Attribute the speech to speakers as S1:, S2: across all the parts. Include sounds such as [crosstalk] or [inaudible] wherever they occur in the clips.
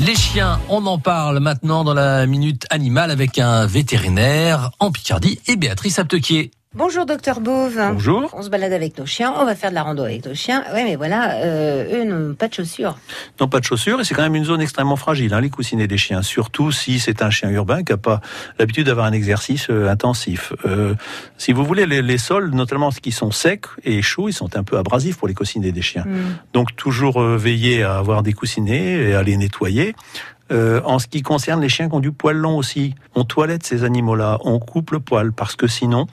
S1: Les chiens, on en parle maintenant dans la minute animale avec un vétérinaire en Picardie et Béatrice Aptequier.
S2: Bonjour docteur Bouve.
S1: Bonjour.
S2: On se balade avec nos chiens, on va faire de la rando avec nos chiens. Oui mais voilà, euh, eux n'ont pas de chaussures.
S3: Non, pas de chaussures et c'est quand même une zone extrêmement fragile, hein, les coussinets des chiens. Surtout si c'est un chien urbain qui n'a pas l'habitude d'avoir un exercice euh, intensif. Euh, si vous voulez, les, les, sols, notamment ceux qui sont secs et chauds, ils sont un peu abrasifs pour les coussinets des chiens. Mm. Donc toujours veiller à avoir des coussinets et à les nettoyer. Euh, en ce qui concerne les chiens qui ont du poil long aussi, on toilette ces animaux-là, on coupe le poil parce que sinon,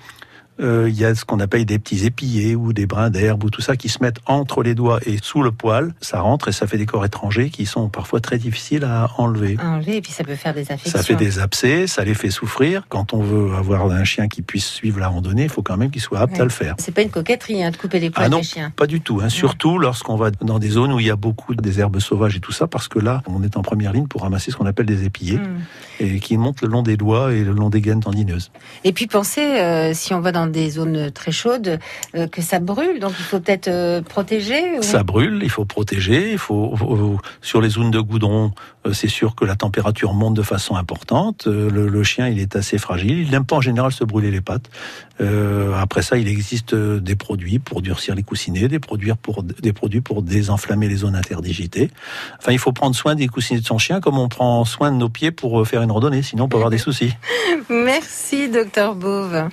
S3: euh, il y a ce qu'on appelle des petits épillés ou des brins d'herbe ou tout ça qui se mettent entre les doigts et sous le poil. Ça rentre et ça fait des corps étrangers qui sont parfois très difficiles à enlever.
S2: enlever et puis ça peut faire des affections.
S3: Ça fait des abcès, ça les fait souffrir. Quand on veut avoir un chien qui puisse suivre la randonnée, il faut quand même qu'il soit apte à le faire.
S2: C'est pas une coquetterie hein, de couper les poils
S3: ah non,
S2: des chiens.
S3: Pas du tout. Hein. Surtout lorsqu'on va dans des zones où il y a beaucoup des herbes sauvages et tout ça, parce que là, on est en première ligne pour ramasser ce qu'on appelle des épillés mm. et qui montent le long des doigts et le long des gaines tendineuses.
S2: Et puis pensez, euh, si on va dans des zones très chaude, euh, que ça brûle. Donc il faut peut-être euh, protéger.
S3: Ça brûle, il faut protéger. Il faut, sur les zones de goudron, euh, c'est sûr que la température monte de façon importante. Le, chien, il est assez fragile. Il n'aime pas en général se brûler les pattes. après ça, il existe des produits pour durcir les coussinets, des produits pour des produits pour désenflammer les zones interdigitées. Enfin, il faut prendre soin des coussinets de son chien comme on prend soin de nos pieds pour faire une randonnée. Sinon, on peut avoir des [laughs] soucis.
S2: Merci, docteur Bouve.